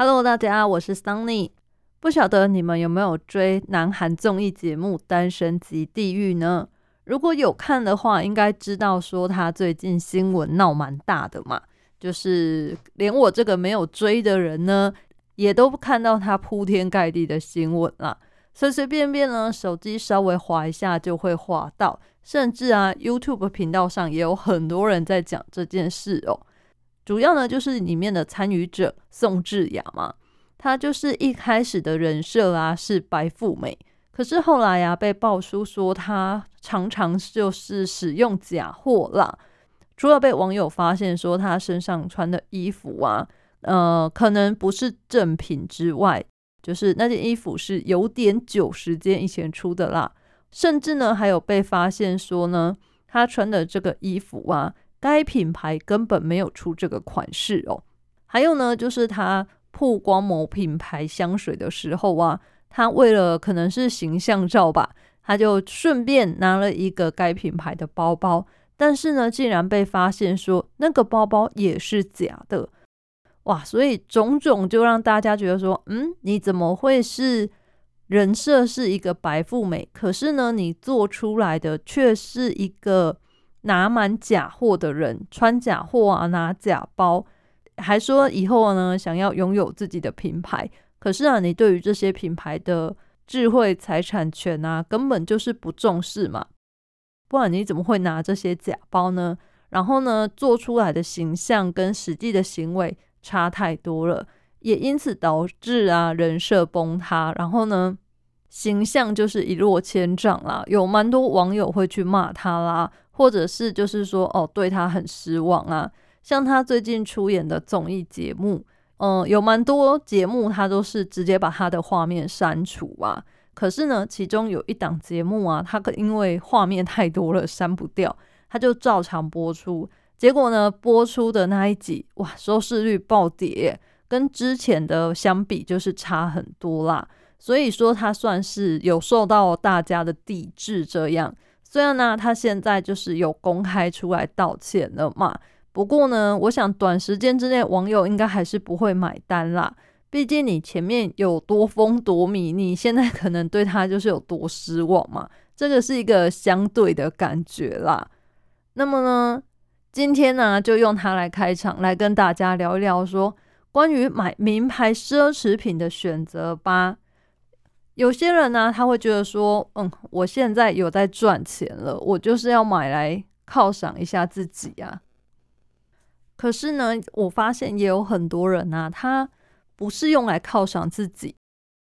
Hello，大家，我是 Sunny。不晓得你们有没有追南韩综艺节目《单身级地狱》呢？如果有看的话，应该知道说他最近新闻闹蛮大的嘛，就是连我这个没有追的人呢，也都看到他铺天盖地的新闻了。随随便便呢，手机稍微滑一下就会滑到，甚至啊，YouTube 频道上也有很多人在讲这件事哦。主要呢，就是里面的参与者宋智雅嘛，她就是一开始的人设啊是白富美，可是后来呀被爆出说她常常就是使用假货啦。除了被网友发现说她身上穿的衣服啊，呃，可能不是正品之外，就是那件衣服是有点久时间以前出的啦，甚至呢还有被发现说呢，她穿的这个衣服啊。该品牌根本没有出这个款式哦。还有呢，就是他曝光某品牌香水的时候啊，他为了可能是形象照吧，他就顺便拿了一个该品牌的包包。但是呢，竟然被发现说那个包包也是假的，哇！所以种种就让大家觉得说，嗯，你怎么会是人设是一个白富美，可是呢，你做出来的却是一个。拿满假货的人，穿假货啊，拿假包，还说以后呢想要拥有自己的品牌。可是啊，你对于这些品牌的智慧财产权啊，根本就是不重视嘛。不然你怎么会拿这些假包呢？然后呢，做出来的形象跟实际的行为差太多了，也因此导致啊人设崩塌。然后呢，形象就是一落千丈啦。有蛮多网友会去骂他啦。或者是就是说哦，对他很失望啊。像他最近出演的综艺节目，嗯，有蛮多节目他都是直接把他的画面删除啊。可是呢，其中有一档节目啊，他因为画面太多了删不掉，他就照常播出。结果呢，播出的那一集哇，收视率暴跌，跟之前的相比就是差很多啦。所以说他算是有受到大家的抵制这样。虽然呢，他现在就是有公开出来道歉了嘛，不过呢，我想短时间之内网友应该还是不会买单啦。毕竟你前面有多风多米，你现在可能对他就是有多失望嘛，这个是一个相对的感觉啦。那么呢，今天呢，就用它来开场，来跟大家聊一聊说关于买名牌奢侈品的选择吧。有些人呢，他会觉得说，嗯，我现在有在赚钱了，我就是要买来犒赏一下自己啊。可是呢，我发现也有很多人呢，他不是用来犒赏自己，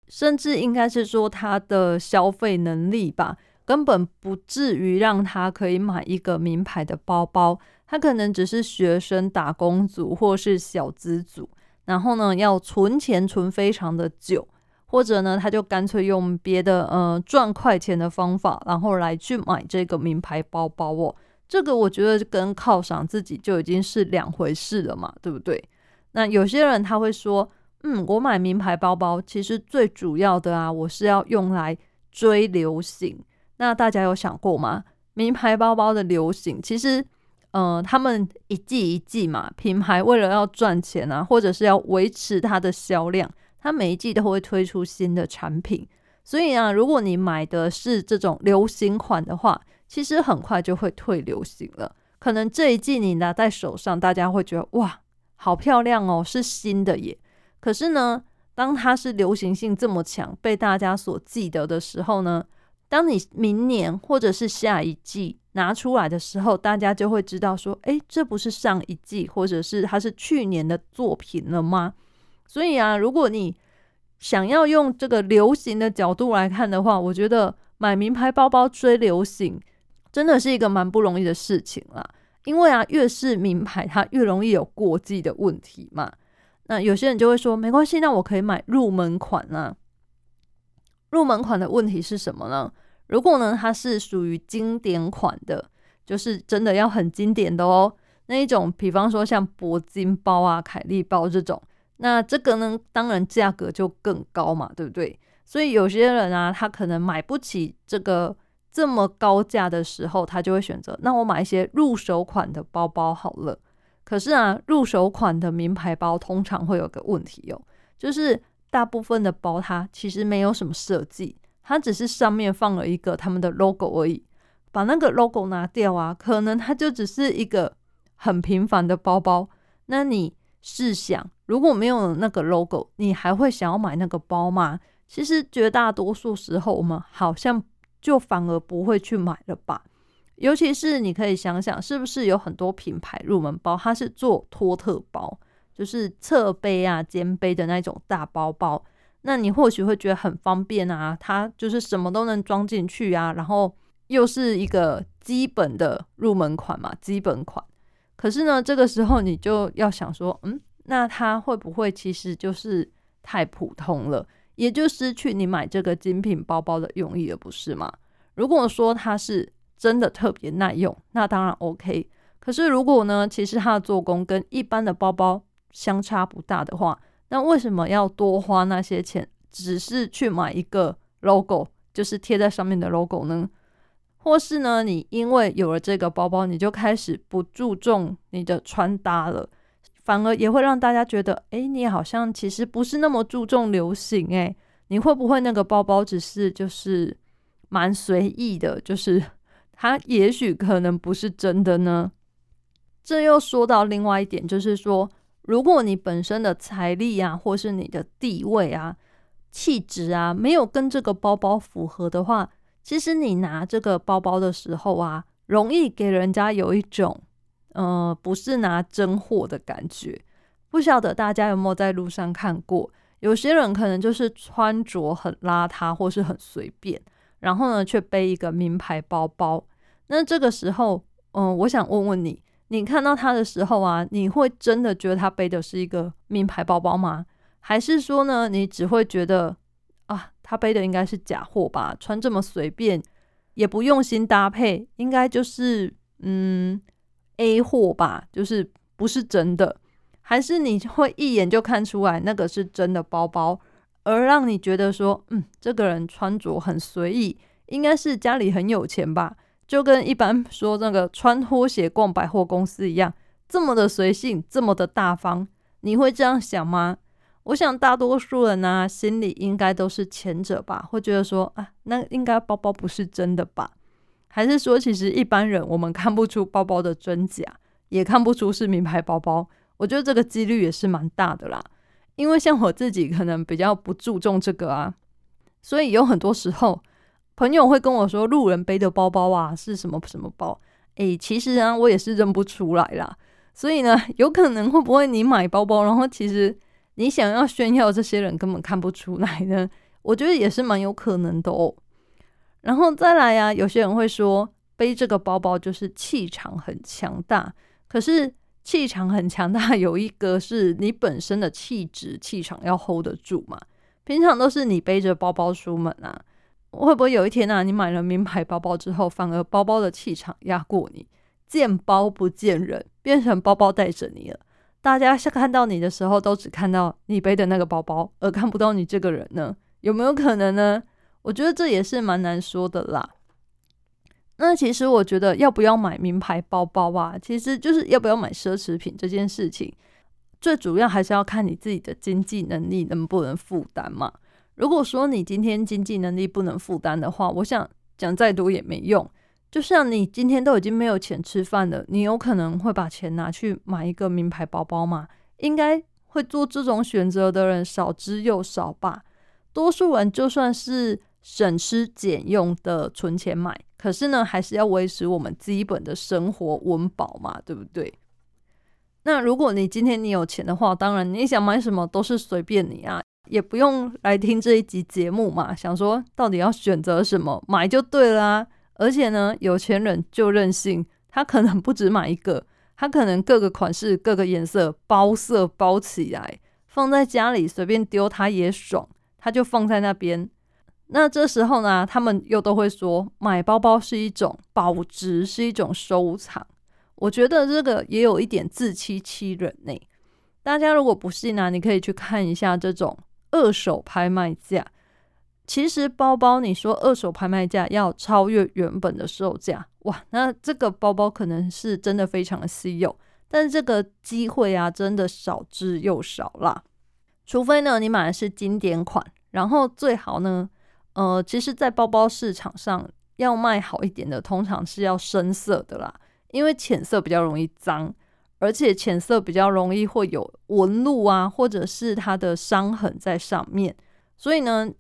甚至应该是说他的消费能力吧，根本不至于让他可以买一个名牌的包包。他可能只是学生、打工族或是小资族，然后呢，要存钱存非常的久。或者呢，他就干脆用别的呃赚快钱的方法，然后来去买这个名牌包包哦。这个我觉得跟犒赏自己就已经是两回事了嘛，对不对？那有些人他会说，嗯，我买名牌包包其实最主要的啊，我是要用来追流行。那大家有想过吗？名牌包包的流行，其实呃，他们一季一季嘛，品牌为了要赚钱啊，或者是要维持它的销量。它每一季都会推出新的产品，所以啊，如果你买的是这种流行款的话，其实很快就会退流行了。可能这一季你拿在手上，大家会觉得哇，好漂亮哦，是新的耶。可是呢，当它是流行性这么强，被大家所记得的时候呢，当你明年或者是下一季拿出来的时候，大家就会知道说，哎，这不是上一季或者是它是去年的作品了吗？所以啊，如果你想要用这个流行的角度来看的话，我觉得买名牌包包追流行真的是一个蛮不容易的事情啦。因为啊，越是名牌，它越容易有过季的问题嘛。那有些人就会说，没关系，那我可以买入门款啊。入门款的问题是什么呢？如果呢，它是属于经典款的，就是真的要很经典的哦，那一种，比方说像铂金包啊、凯利包这种。那这个呢，当然价格就更高嘛，对不对？所以有些人啊，他可能买不起这个这么高价的时候，他就会选择，那我买一些入手款的包包好了。可是啊，入手款的名牌包通常会有个问题哦，就是大部分的包它其实没有什么设计，它只是上面放了一个他们的 logo 而已。把那个 logo 拿掉啊，可能它就只是一个很平凡的包包。那你试想，如果没有那个 logo，你还会想要买那个包吗？其实绝大多数时候，我们好像就反而不会去买了吧。尤其是你可以想想，是不是有很多品牌入门包，它是做托特包，就是侧背啊、肩背的那种大包包。那你或许会觉得很方便啊，它就是什么都能装进去啊，然后又是一个基本的入门款嘛，基本款。可是呢，这个时候你就要想说，嗯，那它会不会其实就是太普通了，也就失去你买这个精品包包的用意了，不是吗？如果说它是真的特别耐用，那当然 OK。可是如果呢，其实它的做工跟一般的包包相差不大的话，那为什么要多花那些钱，只是去买一个 logo，就是贴在上面的 logo 呢？或是呢，你因为有了这个包包，你就开始不注重你的穿搭了，反而也会让大家觉得，哎，你好像其实不是那么注重流行，哎，你会不会那个包包只是就是蛮随意的，就是？它也许可能不是真的呢。这又说到另外一点，就是说，如果你本身的财力啊，或是你的地位啊、气质啊，没有跟这个包包符合的话，其实你拿这个包包的时候啊，容易给人家有一种，呃，不是拿真货的感觉。不晓得大家有没有在路上看过，有些人可能就是穿着很邋遢，或是很随便。然后呢，却背一个名牌包包。那这个时候，嗯，我想问问你，你看到他的时候啊，你会真的觉得他背的是一个名牌包包吗？还是说呢，你只会觉得啊，他背的应该是假货吧？穿这么随便，也不用心搭配，应该就是嗯 A 货吧？就是不是真的？还是你会一眼就看出来那个是真的包包？而让你觉得说，嗯，这个人穿着很随意，应该是家里很有钱吧？就跟一般说那个穿拖鞋逛百货公司一样，这么的随性，这么的大方，你会这样想吗？我想大多数人呢，心里应该都是前者吧，会觉得说，啊，那应该包包不是真的吧？还是说，其实一般人我们看不出包包的真假，也看不出是名牌包包？我觉得这个几率也是蛮大的啦。因为像我自己可能比较不注重这个啊，所以有很多时候朋友会跟我说，路人背的包包啊是什么什么包？诶，其实啊我也是认不出来啦。所以呢，有可能会不会你买包包，然后其实你想要炫耀，这些人根本看不出来呢？我觉得也是蛮有可能的哦。然后再来呀，有些人会说背这个包包就是气场很强大，可是。气场很强大，有一个是你本身的气质、气场要 hold 得住嘛。平常都是你背着包包出门啊，会不会有一天啊，你买了名牌包包之后，反而包包的气场压过你，见包不见人，变成包包带着你了？大家是看到你的时候，都只看到你背的那个包包，而看不到你这个人呢？有没有可能呢？我觉得这也是蛮难说的啦。那其实我觉得要不要买名牌包包啊，其实就是要不要买奢侈品这件事情，最主要还是要看你自己的经济能力能不能负担嘛。如果说你今天经济能力不能负担的话，我想讲再多也没用。就像你今天都已经没有钱吃饭了，你有可能会把钱拿去买一个名牌包包吗？应该会做这种选择的人少之又少吧。多数人就算是省吃俭用的存钱买。可是呢，还是要维持我们基本的生活温饱嘛，对不对？那如果你今天你有钱的话，当然你想买什么都是随便你啊，也不用来听这一集节目嘛。想说到底要选择什么，买就对啦。而且呢，有钱人就任性，他可能不止买一个，他可能各个款式、各个颜色包色包起来，放在家里随便丢，他也爽，他就放在那边。那这时候呢，他们又都会说买包包是一种保值，是一种收藏。我觉得这个也有一点自欺欺人呢。大家如果不信呢，你可以去看一下这种二手拍卖价。其实包包，你说二手拍卖价要超越原本的售价，哇，那这个包包可能是真的非常的稀有，但这个机会啊，真的少之又少啦。除非呢你买的是经典款，然后最好呢，呃，其实，在包包市场上要卖好一点的，通常是要深色的啦，因为浅色比较容易脏，而且浅色比较容易会有纹路啊，或者是它的伤痕在上面，所以呢。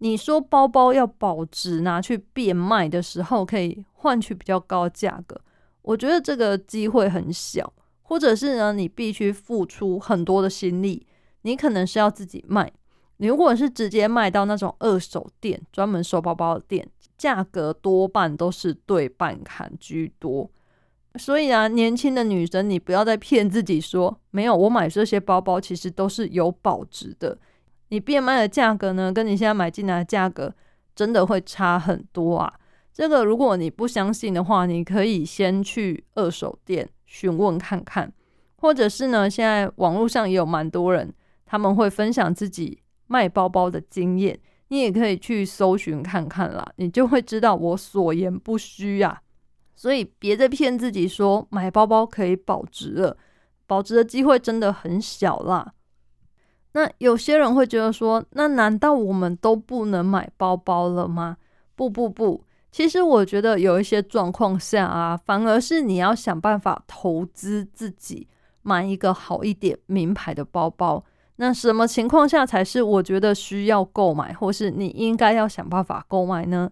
你说包包要保值，拿去变卖的时候可以换取比较高价格，我觉得这个机会很小，或者是呢，你必须付出很多的心力，你可能是要自己卖。你如果是直接卖到那种二手店，专门收包包的店，价格多半都是对半砍居多。所以啊，年轻的女生，你不要再骗自己说没有，我买这些包包其实都是有保值的。你变卖的价格呢，跟你现在买进来的价格真的会差很多啊！这个如果你不相信的话，你可以先去二手店询问看看，或者是呢，现在网络上也有蛮多人他们会分享自己卖包包的经验，你也可以去搜寻看看啦，你就会知道我所言不虚啊！所以别再骗自己说买包包可以保值了，保值的机会真的很小啦。那有些人会觉得说，那难道我们都不能买包包了吗？不不不，其实我觉得有一些状况下啊，反而是你要想办法投资自己，买一个好一点名牌的包包。那什么情况下才是我觉得需要购买，或是你应该要想办法购买呢？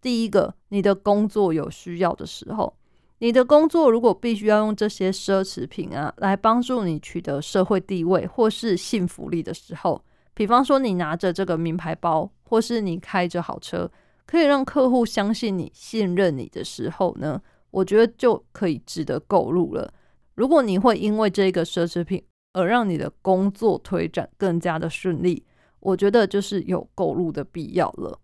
第一个，你的工作有需要的时候。你的工作如果必须要用这些奢侈品啊来帮助你取得社会地位或是幸福力的时候，比方说你拿着这个名牌包，或是你开着好车，可以让客户相信你、信任你的时候呢，我觉得就可以值得购入了。如果你会因为这个奢侈品而让你的工作推展更加的顺利，我觉得就是有购入的必要了。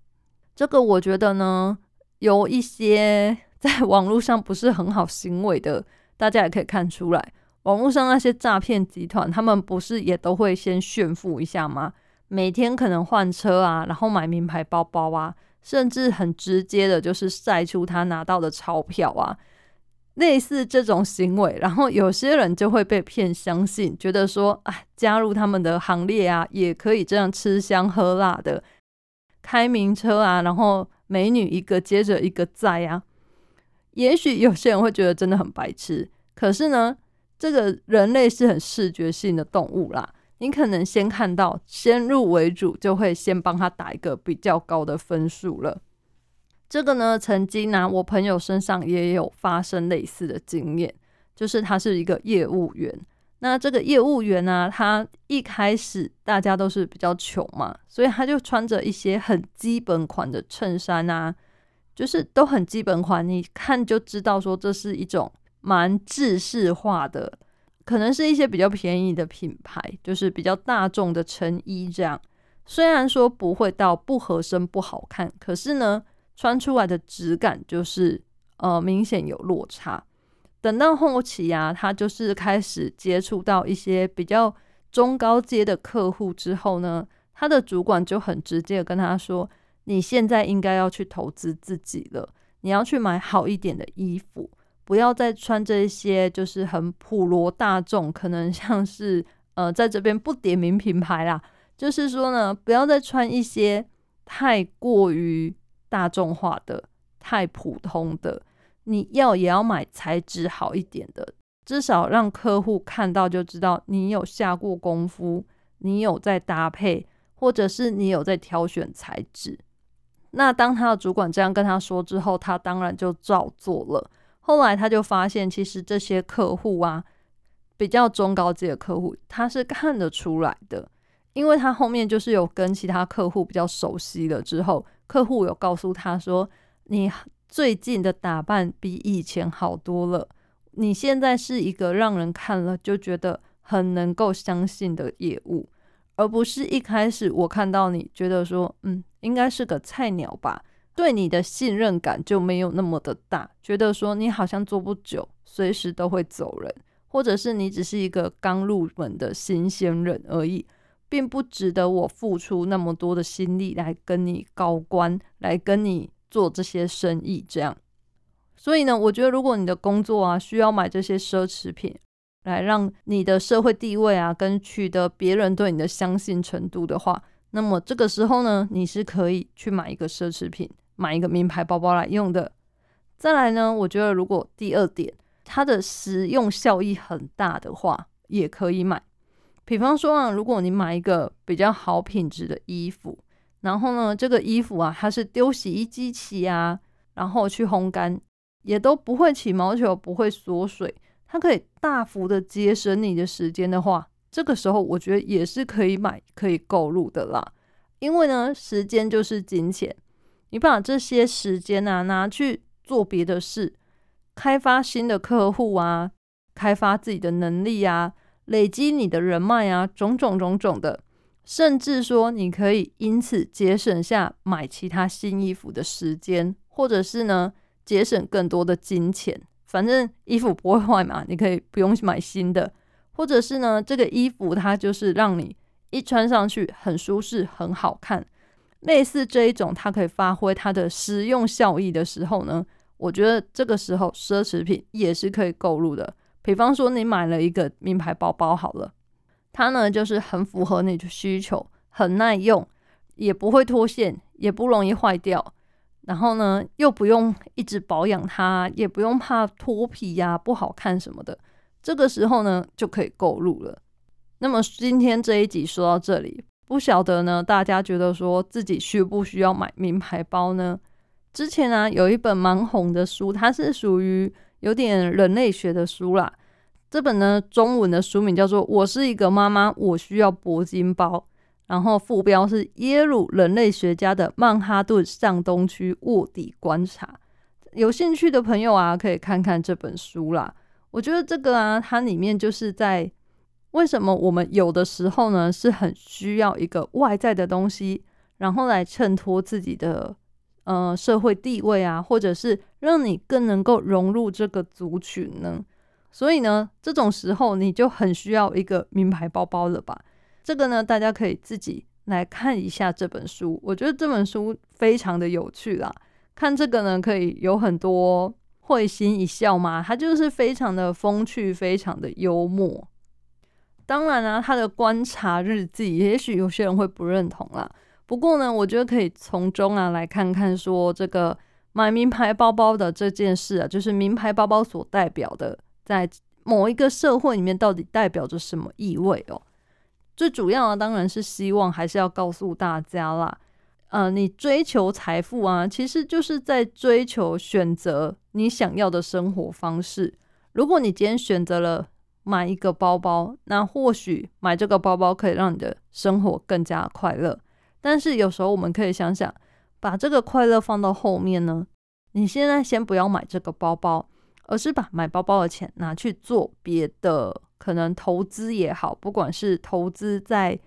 这个我觉得呢，有一些。在网络上不是很好行为的，大家也可以看出来。网络上那些诈骗集团，他们不是也都会先炫富一下吗？每天可能换车啊，然后买名牌包包啊，甚至很直接的，就是晒出他拿到的钞票啊，类似这种行为。然后有些人就会被骗相信，觉得说，啊，加入他们的行列啊，也可以这样吃香喝辣的，开名车啊，然后美女一个接着一个在啊。也许有些人会觉得真的很白痴，可是呢，这个人类是很视觉性的动物啦。你可能先看到，先入为主，就会先帮他打一个比较高的分数了。这个呢，曾经呢，我朋友身上也有发生类似的经验，就是他是一个业务员。那这个业务员呢，他一开始大家都是比较穷嘛，所以他就穿着一些很基本款的衬衫啊。就是都很基本款，你看就知道说这是一种蛮制式化的，可能是一些比较便宜的品牌，就是比较大众的成衣这样。虽然说不会到不合身不好看，可是呢，穿出来的质感就是呃明显有落差。等到后期啊，他就是开始接触到一些比较中高阶的客户之后呢，他的主管就很直接的跟他说。你现在应该要去投资自己了，你要去买好一点的衣服，不要再穿这些就是很普罗大众，可能像是呃，在这边不点名品牌啦，就是说呢，不要再穿一些太过于大众化的、太普通的，你要也要买材质好一点的，至少让客户看到就知道你有下过功夫，你有在搭配，或者是你有在挑选材质。那当他的主管这样跟他说之后，他当然就照做了。后来他就发现，其实这些客户啊，比较中高级的客户，他是看得出来的，因为他后面就是有跟其他客户比较熟悉了之后，客户有告诉他说：“你最近的打扮比以前好多了，你现在是一个让人看了就觉得很能够相信的业务。”而不是一开始我看到你觉得说，嗯，应该是个菜鸟吧，对你的信任感就没有那么的大，觉得说你好像做不久，随时都会走人，或者是你只是一个刚入门的新鲜人而已，并不值得我付出那么多的心力来跟你高官，来跟你做这些生意这样。所以呢，我觉得如果你的工作啊需要买这些奢侈品，来让你的社会地位啊，跟取得别人对你的相信程度的话，那么这个时候呢，你是可以去买一个奢侈品，买一个名牌包包来用的。再来呢，我觉得如果第二点它的实用效益很大的话，也可以买。比方说啊，如果你买一个比较好品质的衣服，然后呢，这个衣服啊，它是丢洗衣机洗啊，然后去烘干，也都不会起毛球，不会缩水，它可以大幅的节省你的时间的话，这个时候我觉得也是可以买、可以购入的啦。因为呢，时间就是金钱，你把这些时间啊拿去做别的事，开发新的客户啊，开发自己的能力啊。累积你的人脉啊，种种种种的，甚至说你可以因此节省下买其他新衣服的时间，或者是呢节省更多的金钱。反正衣服不会坏嘛，你可以不用买新的，或者是呢这个衣服它就是让你一穿上去很舒适、很好看。类似这一种，它可以发挥它的实用效益的时候呢，我觉得这个时候奢侈品也是可以购入的。比方说，你买了一个名牌包包好了，它呢就是很符合你的需求，很耐用，也不会脱线，也不容易坏掉，然后呢又不用一直保养它，也不用怕脱皮呀、不好看什么的。这个时候呢就可以购入了。那么今天这一集说到这里，不晓得呢大家觉得说自己需不需要买名牌包呢？之前呢有一本蛮红的书，它是属于。有点人类学的书啦，这本呢中文的书名叫做《我是一个妈妈，我需要铂金包》，然后副标是耶鲁人类学家的曼哈顿上东区卧底观察。有兴趣的朋友啊，可以看看这本书啦。我觉得这个啊，它里面就是在为什么我们有的时候呢是很需要一个外在的东西，然后来衬托自己的。呃，社会地位啊，或者是让你更能够融入这个族群呢？所以呢，这种时候你就很需要一个名牌包包了吧？这个呢，大家可以自己来看一下这本书。我觉得这本书非常的有趣啦，看这个呢，可以有很多会心一笑嘛。它就是非常的风趣，非常的幽默。当然啊，他的观察日记，也许有些人会不认同啦。不过呢，我觉得可以从中啊来看看说这个买名牌包包的这件事啊，就是名牌包包所代表的，在某一个社会里面到底代表着什么意味哦。最主要的当然是希望还是要告诉大家啦，呃，你追求财富啊，其实就是在追求选择你想要的生活方式。如果你今天选择了买一个包包，那或许买这个包包可以让你的生活更加快乐。但是有时候我们可以想想，把这个快乐放到后面呢。你现在先不要买这个包包，而是把买包包的钱拿去做别的，可能投资也好，不管是投资在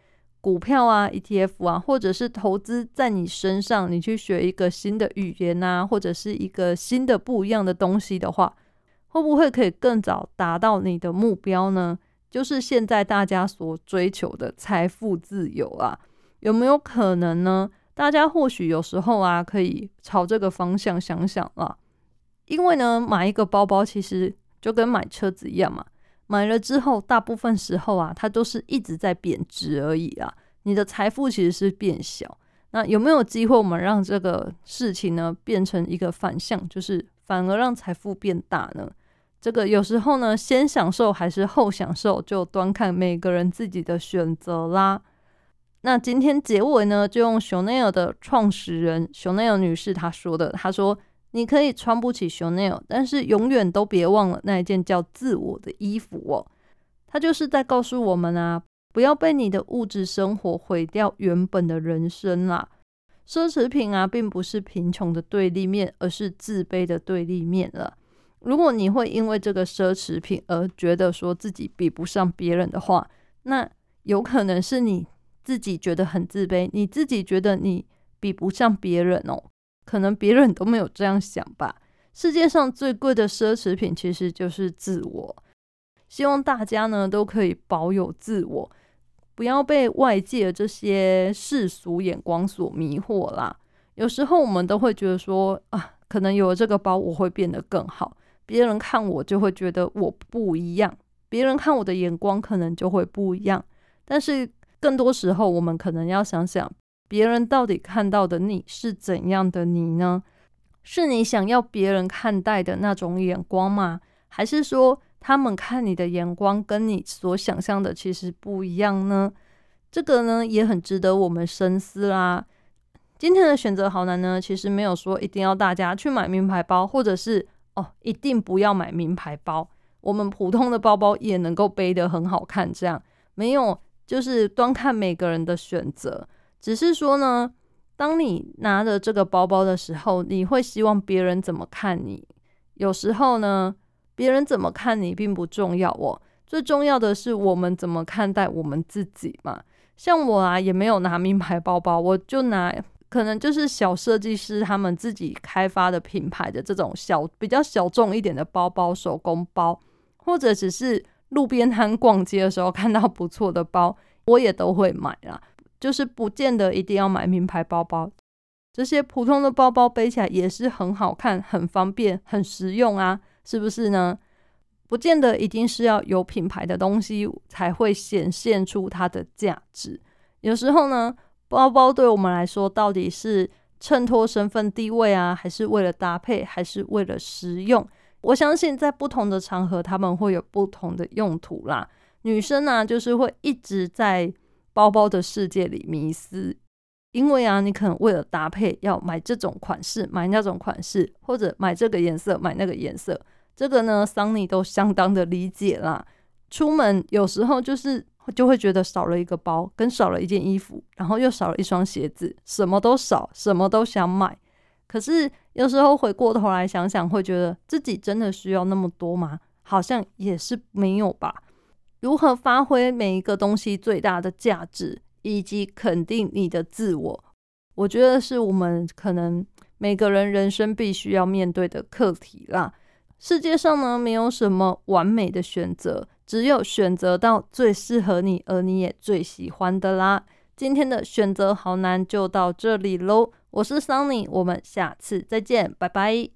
股票啊、ETF 啊，或者是投资在你身上，你去学一个新的语言啊，或者是一个新的不一样的东西的话，会不会可以更早达到你的目标呢？就是现在大家所追求的财富自由啊。有没有可能呢？大家或许有时候啊，可以朝这个方向想想啦。因为呢，买一个包包其实就跟买车子一样嘛。买了之后，大部分时候啊，它都是一直在贬值而已啊。你的财富其实是变小。那有没有机会，我们让这个事情呢变成一个反向，就是反而让财富变大呢？这个有时候呢，先享受还是后享受，就端看每个人自己的选择啦。那今天结尾呢，就用熊奈尔的创始人熊奈尔女士她说的，她说：“你可以穿不起熊奈尔，但是永远都别忘了那一件叫自我的衣服哦。”她就是在告诉我们啊，不要被你的物质生活毁掉原本的人生啦。奢侈品啊，并不是贫穷的对立面，而是自卑的对立面了。如果你会因为这个奢侈品而觉得说自己比不上别人的话，那有可能是你。自己觉得很自卑，你自己觉得你比不上别人哦，可能别人都没有这样想吧。世界上最贵的奢侈品其实就是自我。希望大家呢都可以保有自我，不要被外界这些世俗眼光所迷惑啦。有时候我们都会觉得说啊，可能有了这个包我会变得更好，别人看我就会觉得我不一样。别人看我的眼光可能就会不一样。但是更多时候，我们可能要想想，别人到底看到的你是怎样的你呢？是你想要别人看待的那种眼光吗？还是说他们看你的眼光跟你所想象的其实不一样呢？这个呢也很值得我们深思啦。今天的选择好难呢，其实没有说一定要大家去买名牌包，或者是哦一定不要买名牌包。我们普通的包包也能够背得很好看，这样没有就是端看每个人的选择。只是说呢，当你拿着这个包包的时候，你会希望别人怎么看你？有时候呢，别人怎么看你并不重要哦，最重要的是我们怎么看待我们自己嘛。像我啊，也没有拿名牌包包，我就拿。可能就是小设计师他们自己开发的品牌的这种小比较小众一点的包包，手工包，或者只是路边摊逛街的时候看到不错的包，我也都会买啦。就是不见得一定要买名牌包包，这些普通的包包背起来也是很好看、很方便、很实用啊，是不是呢？不见得一定是要有品牌的东西才会显现出它的价值，有时候呢。包包对我们来说，到底是衬托身份地位啊，还是为了搭配，还是为了实用？我相信在不同的场合，他们会有不同的用途啦。女生呢，就是会一直在包包的世界里迷失，因为啊，你可能为了搭配要买这种款式，买那种款式，或者买这个颜色，买那个颜色。这个呢，桑尼都相当的理解啦。出门有时候就是。就会觉得少了一个包，跟少了一件衣服，然后又少了一双鞋子，什么都少，什么都想买。可是有时候回过头来想想，会觉得自己真的需要那么多吗？好像也是没有吧。如何发挥每一个东西最大的价值，以及肯定你的自我，我觉得是我们可能每个人人生必须要面对的课题啦。世界上呢，没有什么完美的选择。只有选择到最适合你，而你也最喜欢的啦。今天的选择好难，就到这里喽。我是 Sunny，我们下次再见，拜拜。